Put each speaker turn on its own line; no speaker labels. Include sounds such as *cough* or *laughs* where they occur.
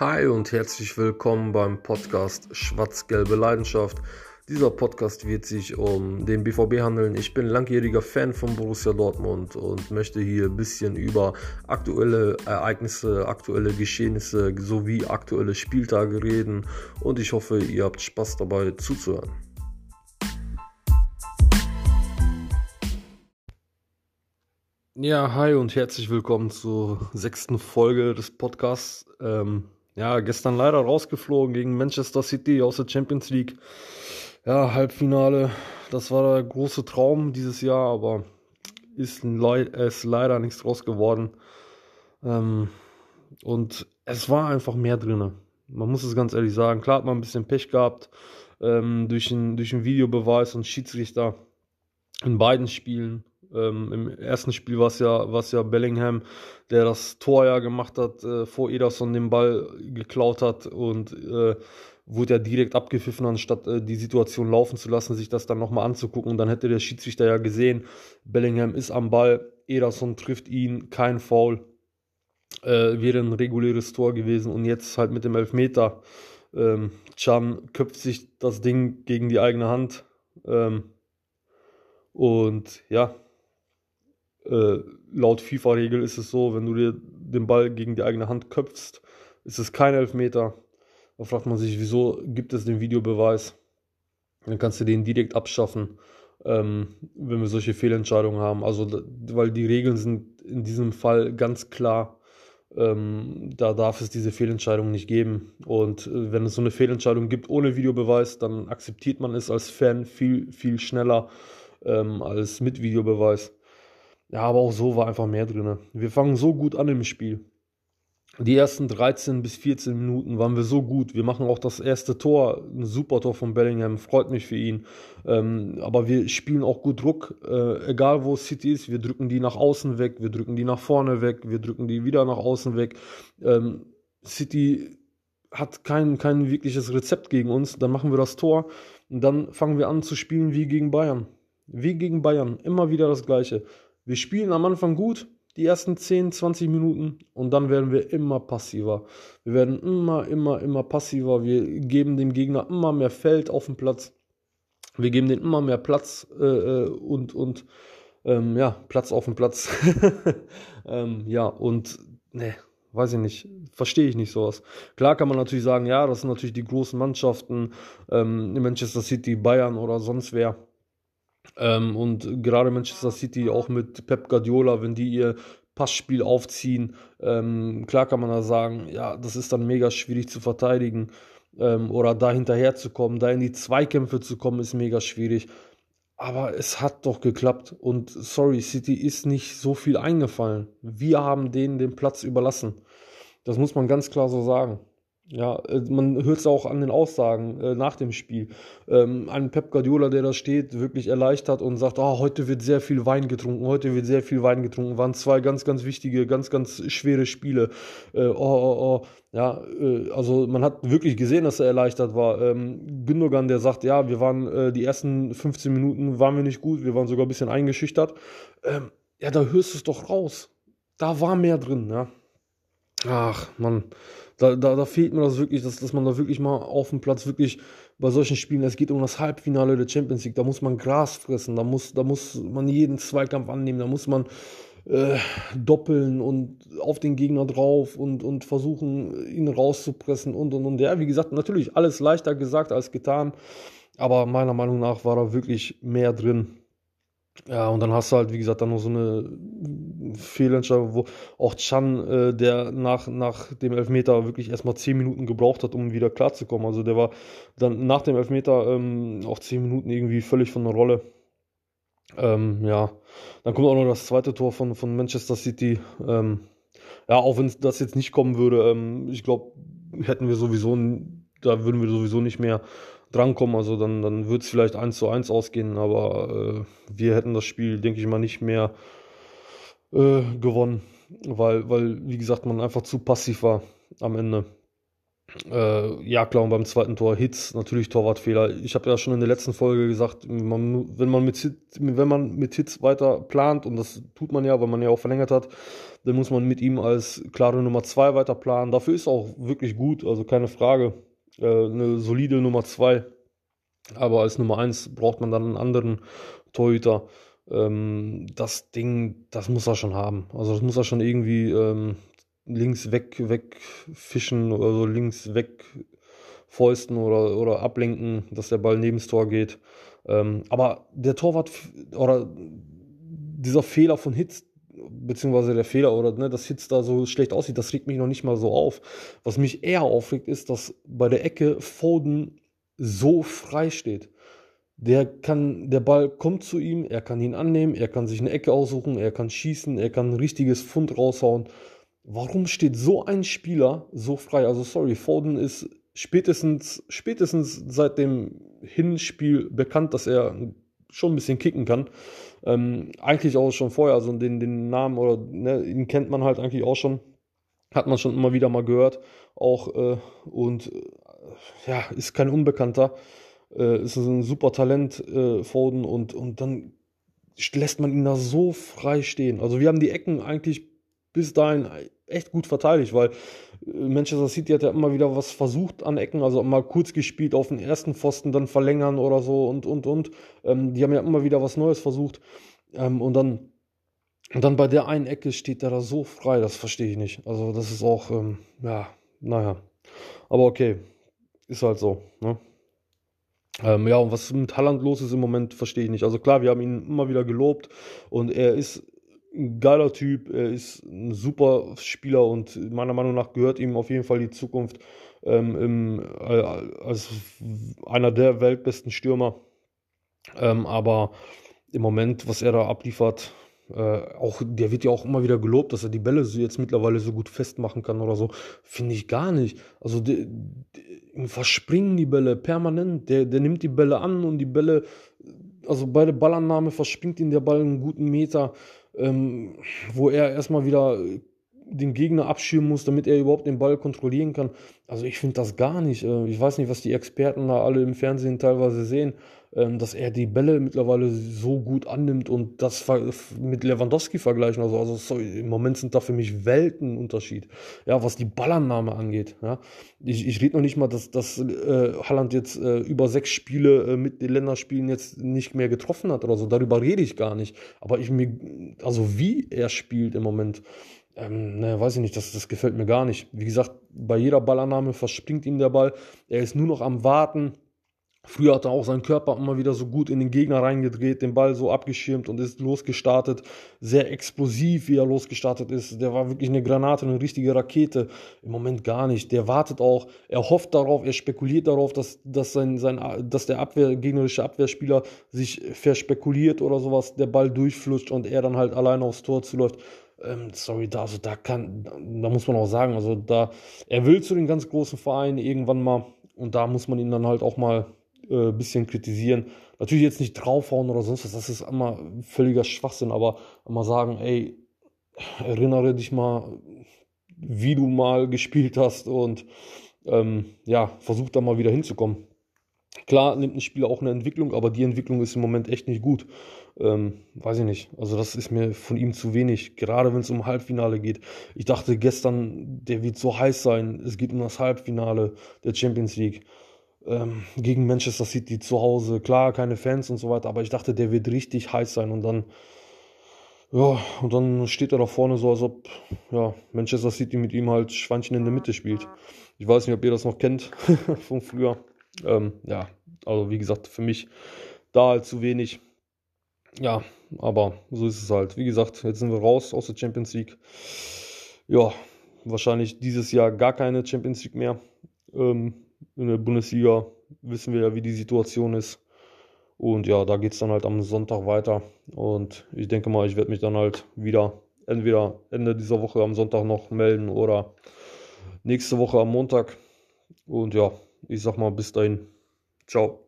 Hi und herzlich willkommen beim Podcast Schwarz-Gelbe Leidenschaft. Dieser Podcast wird sich um den BVB handeln. Ich bin langjähriger Fan von Borussia Dortmund und möchte hier ein bisschen über aktuelle Ereignisse, aktuelle Geschehnisse sowie aktuelle Spieltage reden und ich hoffe, ihr habt Spaß dabei zuzuhören. Ja, hi und herzlich willkommen zur sechsten Folge des Podcasts. Ähm, ja, gestern leider rausgeflogen gegen Manchester City aus der Champions League. Ja, Halbfinale, das war der große Traum dieses Jahr, aber ist, ist leider nichts draus geworden. Ähm, und es war einfach mehr drin. Man muss es ganz ehrlich sagen. Klar hat man ein bisschen Pech gehabt ähm, durch, den, durch Videobeweis und Schiedsrichter in beiden Spielen. Ähm, Im ersten Spiel war es ja, ja Bellingham, der das Tor ja gemacht hat, äh, vor Ederson den Ball geklaut hat und äh, wurde ja direkt abgepfiffen, anstatt äh, die Situation laufen zu lassen, sich das dann nochmal anzugucken. Und dann hätte der Schiedsrichter ja gesehen, Bellingham ist am Ball, Ederson trifft ihn, kein Foul. Äh, wäre ein reguläres Tor gewesen und jetzt halt mit dem Elfmeter. Ähm, Chan köpft sich das Ding gegen die eigene Hand. Ähm, und ja, äh, laut FIFA-Regel ist es so, wenn du dir den Ball gegen die eigene Hand köpfst, ist es kein Elfmeter. Da fragt man sich, wieso gibt es den Videobeweis? Dann kannst du den direkt abschaffen, ähm, wenn wir solche Fehlentscheidungen haben. Also, weil die Regeln sind in diesem Fall ganz klar. Ähm, da darf es diese Fehlentscheidung nicht geben. Und äh, wenn es so eine Fehlentscheidung gibt ohne Videobeweis, dann akzeptiert man es als Fan viel, viel schneller ähm, als mit Videobeweis. Ja, aber auch so war einfach mehr drin. Wir fangen so gut an im Spiel. Die ersten 13 bis 14 Minuten waren wir so gut. Wir machen auch das erste Tor, ein super Tor von Bellingham, freut mich für ihn. Ähm, aber wir spielen auch gut Druck, äh, egal wo City ist. Wir drücken die nach außen weg, wir drücken die nach vorne weg, wir drücken die wieder nach außen weg. Ähm, City hat kein, kein wirkliches Rezept gegen uns. Dann machen wir das Tor und dann fangen wir an zu spielen wie gegen Bayern. Wie gegen Bayern, immer wieder das Gleiche. Wir spielen am Anfang gut, die ersten 10, 20 Minuten und dann werden wir immer passiver. Wir werden immer, immer, immer passiver. Wir geben dem Gegner immer mehr Feld auf dem Platz. Wir geben denen immer mehr Platz äh, äh und, und ähm, ja, Platz auf dem Platz. *laughs* ähm, ja, und ne, weiß ich nicht, verstehe ich nicht sowas. Klar kann man natürlich sagen, ja, das sind natürlich die großen Mannschaften, ähm, Manchester City, Bayern oder sonst wer. Ähm, und gerade Manchester City auch mit Pep Guardiola, wenn die ihr Passspiel aufziehen, ähm, klar kann man da sagen, ja, das ist dann mega schwierig zu verteidigen ähm, oder da hinterher zu kommen, da in die Zweikämpfe zu kommen, ist mega schwierig. Aber es hat doch geklappt und sorry, City ist nicht so viel eingefallen. Wir haben denen den Platz überlassen. Das muss man ganz klar so sagen. Ja, äh, man hört es auch an den Aussagen äh, nach dem Spiel. Ähm, ein Pep Guardiola, der da steht, wirklich erleichtert und sagt, oh, heute wird sehr viel Wein getrunken, heute wird sehr viel Wein getrunken. Waren zwei ganz, ganz wichtige, ganz, ganz schwere Spiele. Äh, oh, oh, oh. Ja, äh, also man hat wirklich gesehen, dass er erleichtert war. Ähm, Gündogan, der sagt, ja, wir waren äh, die ersten 15 Minuten waren wir nicht gut, wir waren sogar ein bisschen eingeschüchtert. Ähm, ja, da hörst du es doch raus. Da war mehr drin, ja. Ach, Mann. Da, da, da fehlt mir das wirklich, dass, dass man da wirklich mal auf dem Platz wirklich bei solchen Spielen, es geht um das Halbfinale der Champions League, da muss man Gras fressen, da muss, da muss man jeden Zweikampf annehmen, da muss man äh, doppeln und auf den Gegner drauf und, und versuchen, ihn rauszupressen und und und. Ja, wie gesagt, natürlich alles leichter gesagt als getan, aber meiner Meinung nach war da wirklich mehr drin. Ja, und dann hast du halt, wie gesagt, dann noch so eine Fehlentscheidung, wo auch Chan, äh, der nach, nach dem Elfmeter wirklich erstmal 10 Minuten gebraucht hat, um wieder klarzukommen. Also der war dann nach dem Elfmeter ähm, auch 10 Minuten irgendwie völlig von der Rolle. Ähm, ja, dann kommt auch noch das zweite Tor von, von Manchester City. Ähm, ja, auch wenn das jetzt nicht kommen würde, ähm, ich glaube, hätten wir sowieso, da würden wir sowieso nicht mehr drankommen. Also dann, dann wird es vielleicht 1 zu 1 ausgehen, aber äh, wir hätten das Spiel, denke ich mal, nicht mehr äh, gewonnen, weil, weil, wie gesagt, man einfach zu passiv war am Ende. Äh, ja, klar, und beim zweiten Tor Hits, natürlich Torwartfehler. Ich habe ja schon in der letzten Folge gesagt, man, wenn, man mit, wenn man mit Hits weiter plant, und das tut man ja, weil man ja auch verlängert hat, dann muss man mit ihm als klare Nummer 2 weiter planen. Dafür ist auch wirklich gut, also keine Frage. Äh, eine solide Nummer 2. Aber als Nummer 1 braucht man dann einen anderen Torhüter. Ähm, das Ding, das muss er schon haben. Also das muss er schon irgendwie ähm, links weg, wegfischen oder so links weg fäusten oder, oder ablenken, dass der Ball neben das Tor geht. Ähm, aber der Torwart oder dieser Fehler von Hitz, beziehungsweise der Fehler oder ne, dass Hitz da so schlecht aussieht, das regt mich noch nicht mal so auf. Was mich eher aufregt, ist, dass bei der Ecke Foden so frei steht. Der kann, der Ball kommt zu ihm, er kann ihn annehmen, er kann sich eine Ecke aussuchen, er kann schießen, er kann ein richtiges Fund raushauen. Warum steht so ein Spieler so frei? Also sorry, Foden ist spätestens, spätestens seit dem Hinspiel bekannt, dass er schon ein bisschen kicken kann. Ähm, eigentlich auch schon vorher, also den, den Namen oder ne, ihn kennt man halt eigentlich auch schon. Hat man schon immer wieder mal gehört. Auch äh, und äh, ja, ist kein Unbekannter. Äh, ist ein super Talent, äh, Foden, und, und dann lässt man ihn da so frei stehen. Also wir haben die Ecken eigentlich bis dahin echt gut verteidigt, weil äh, Manchester City hat ja immer wieder was versucht an Ecken, also mal kurz gespielt auf den ersten Pfosten, dann verlängern oder so und, und, und. Ähm, die haben ja immer wieder was Neues versucht. Ähm, und dann, und dann bei der einen Ecke steht der da so frei, das verstehe ich nicht. Also das ist auch, ähm, ja, naja. Aber okay, ist halt so, ne? Ähm, ja, und was mit Halland los ist im Moment, verstehe ich nicht. Also klar, wir haben ihn immer wieder gelobt und er ist geiler Typ, er ist ein super Spieler und meiner Meinung nach gehört ihm auf jeden Fall die Zukunft ähm, im, äh, als einer der weltbesten Stürmer. Ähm, aber im Moment, was er da abliefert, äh, auch, der wird ja auch immer wieder gelobt, dass er die Bälle so jetzt mittlerweile so gut festmachen kann oder so. Finde ich gar nicht. Also die, die, verspringen die Bälle permanent. Der, der nimmt die Bälle an und die Bälle, also bei der Ballannahme verspringt ihn der Ball einen guten Meter ähm, wo er erstmal wieder den Gegner abschirmen muss, damit er überhaupt den Ball kontrollieren kann. Also ich finde das gar nicht. Äh, ich weiß nicht, was die Experten da alle im Fernsehen teilweise sehen, dass er die Bälle mittlerweile so gut annimmt und das mit Lewandowski vergleichen. Also, also sorry, im Moment sind da für mich Weltenunterschied. Ja, was die Ballannahme angeht. Ja. Ich, ich rede noch nicht mal, dass, dass äh, Holland jetzt äh, über sechs Spiele äh, mit den Länderspielen jetzt nicht mehr getroffen hat oder so. Darüber rede ich gar nicht. Aber ich mir, also wie er spielt im Moment. Ähm, ne, weiß ich nicht, das, das gefällt mir gar nicht. Wie gesagt, bei jeder Ballannahme verspringt ihm der Ball. Er ist nur noch am Warten. Früher hat er auch seinen Körper immer wieder so gut in den Gegner reingedreht, den Ball so abgeschirmt und ist losgestartet. Sehr explosiv, wie er losgestartet ist. Der war wirklich eine Granate, eine richtige Rakete. Im Moment gar nicht. Der wartet auch, er hofft darauf, er spekuliert darauf, dass, dass, sein, sein, dass der Abwehr, gegnerische Abwehrspieler sich verspekuliert oder sowas, der Ball durchflutscht und er dann halt alleine aufs Tor zuläuft ähm, sorry, da, also da kann, da muss man auch sagen, also da, er will zu den ganz großen Vereinen irgendwann mal und da muss man ihn dann halt auch mal äh, bisschen kritisieren. Natürlich jetzt nicht draufhauen oder sonst was, das ist immer völliger Schwachsinn, aber mal sagen, ey, erinnere dich mal, wie du mal gespielt hast und ähm, ja, versuch da mal wieder hinzukommen. Klar nimmt ein Spieler auch eine Entwicklung, aber die Entwicklung ist im Moment echt nicht gut. Ähm, weiß ich nicht. Also das ist mir von ihm zu wenig, gerade wenn es um Halbfinale geht. Ich dachte gestern, der wird so heiß sein. Es geht um das Halbfinale der Champions League ähm, gegen Manchester City zu Hause. Klar, keine Fans und so weiter, aber ich dachte, der wird richtig heiß sein und dann ja, und dann steht er da vorne so, als ob ja, Manchester City mit ihm halt Schweinchen in der Mitte spielt. Ich weiß nicht, ob ihr das noch kennt *laughs* von früher. Ähm, ja, also wie gesagt, für mich da halt zu wenig. Ja, aber so ist es halt. Wie gesagt, jetzt sind wir raus aus der Champions League. Ja, wahrscheinlich dieses Jahr gar keine Champions League mehr. Ähm, in der Bundesliga wissen wir ja, wie die Situation ist. Und ja, da geht es dann halt am Sonntag weiter. Und ich denke mal, ich werde mich dann halt wieder entweder Ende dieser Woche am Sonntag noch melden oder nächste Woche am Montag. Und ja, ich sag mal bis dahin. Ciao.